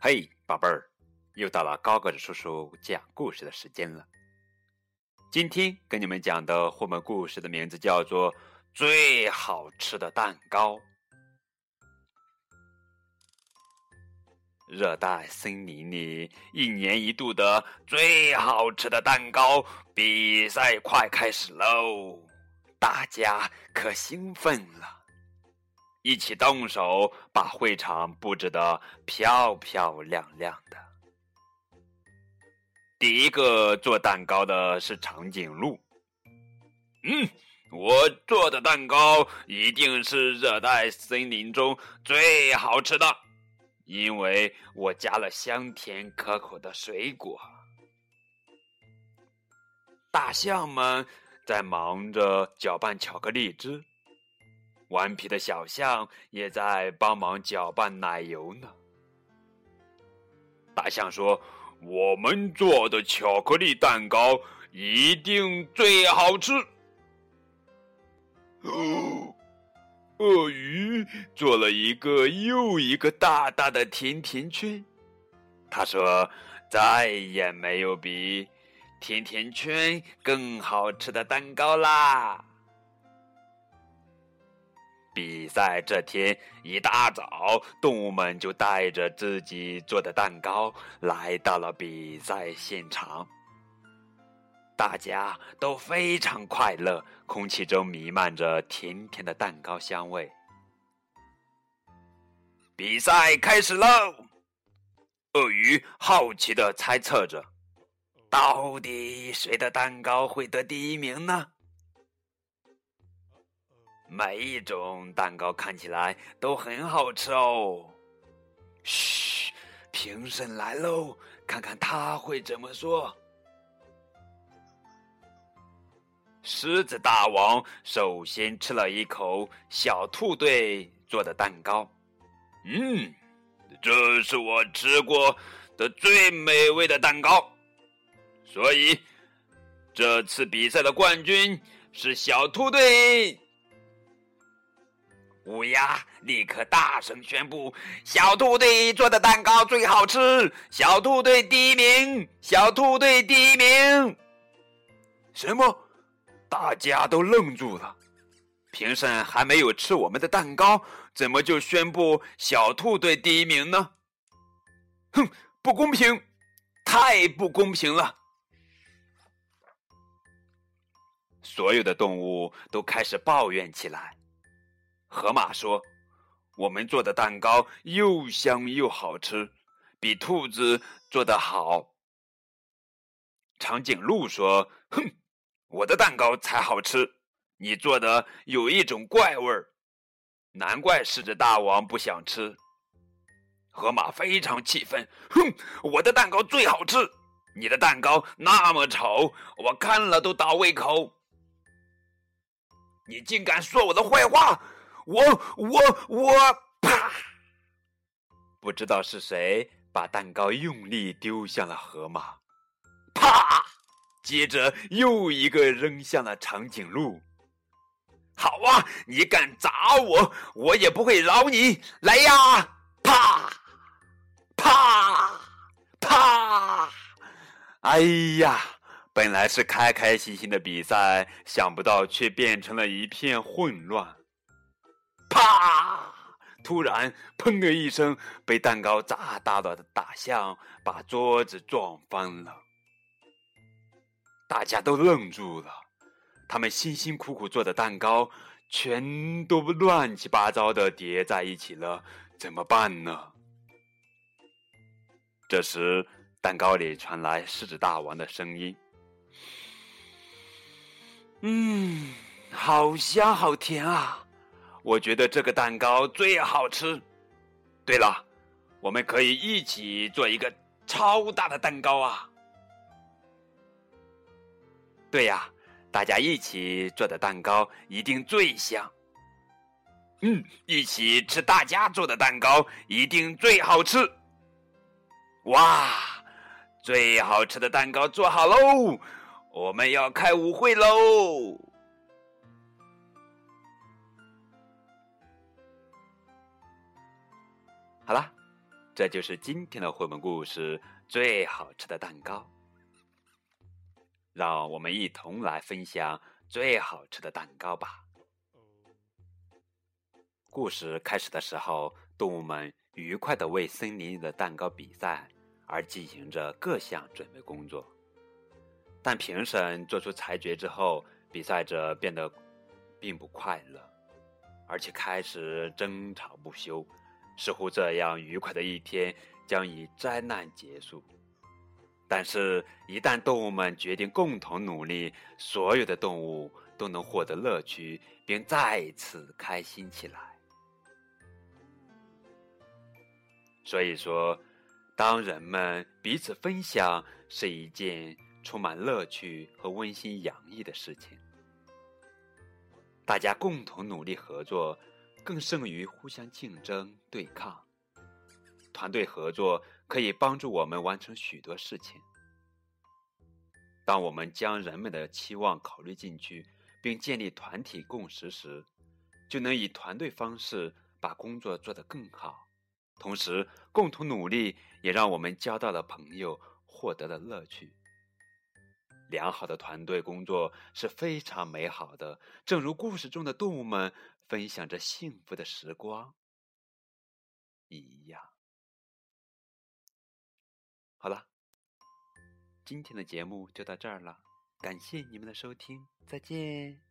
嘿，宝贝儿，又到了高个子叔叔讲故事的时间了。今天跟你们讲的绘本故事的名字叫做《最好吃的蛋糕》。热带森林里一年一度的最好吃的蛋糕比赛快开始喽，大家可兴奋了。一起动手，把会场布置的漂漂亮亮的。第一个做蛋糕的是长颈鹿。嗯，我做的蛋糕一定是热带森林中最好吃的，因为我加了香甜可口的水果。大象们在忙着搅拌巧克力汁。顽皮的小象也在帮忙搅拌奶油呢。大象说：“我们做的巧克力蛋糕一定最好吃。”，鳄鱼做了一个又一个大大的甜甜圈。他说：“再也没有比甜甜圈更好吃的蛋糕啦。”比赛这天一大早，动物们就带着自己做的蛋糕来到了比赛现场。大家都非常快乐，空气中弥漫着甜甜的蛋糕香味。比赛开始喽！鳄鱼好奇的猜测着，到底谁的蛋糕会得第一名呢？每一种蛋糕看起来都很好吃哦。嘘，评审来喽，看看他会怎么说。狮子大王首先吃了一口小兔队做的蛋糕，嗯，这是我吃过的最美味的蛋糕，所以这次比赛的冠军是小兔队。乌鸦立刻大声宣布：“小兔队做的蛋糕最好吃，小兔队第一名，小兔队第一名。”什么？大家都愣住了。评审还没有吃我们的蛋糕，怎么就宣布小兔队第一名呢？哼，不公平，太不公平了！所有的动物都开始抱怨起来。河马说：“我们做的蛋糕又香又好吃，比兔子做的好。”长颈鹿说：“哼，我的蛋糕才好吃，你做的有一种怪味儿，难怪狮子大王不想吃。”河马非常气愤：“哼，我的蛋糕最好吃，你的蛋糕那么丑，我看了都倒胃口。你竟敢说我的坏话！”我我我啪！不知道是谁把蛋糕用力丢向了河马，啪！接着又一个扔向了长颈鹿。好啊，你敢砸我，我也不会饶你！来呀！啪！啪！啪！哎呀，本来是开开心心的比赛，想不到却变成了一片混乱。啪！突然，砰的一声，被蛋糕砸大了的大象把桌子撞翻了。大家都愣住了，他们辛辛苦苦做的蛋糕全都乱七八糟的叠在一起了，怎么办呢？这时，蛋糕里传来狮子大王的声音：“嗯，好香，好甜啊！”我觉得这个蛋糕最好吃。对了，我们可以一起做一个超大的蛋糕啊！对呀，大家一起做的蛋糕一定最香。嗯，一起吃大家做的蛋糕一定最好吃。哇，最好吃的蛋糕做好喽！我们要开舞会喽！好了，这就是今天的绘本故事最好吃的蛋糕。让我们一同来分享最好吃的蛋糕吧。故事开始的时候，动物们愉快地为森林里的蛋糕比赛而进行着各项准备工作。但评审做出裁决之后，比赛者变得并不快乐，而且开始争吵不休，似乎这样愉快的一天将以灾难结束。但是，一旦动物们决定共同努力，所有的动物都能获得乐趣，并再次开心起来。所以说，当人们彼此分享，是一件充满乐趣和温馨洋溢的事情。大家共同努力合作，更胜于互相竞争对抗。团队合作可以帮助我们完成许多事情。当我们将人们的期望考虑进去，并建立团体共识时，就能以团队方式把工作做得更好。同时，共同努力也让我们交到了朋友，获得了乐趣。良好的团队工作是非常美好的，正如故事中的动物们分享着幸福的时光一样。好了，今天的节目就到这儿了，感谢你们的收听，再见。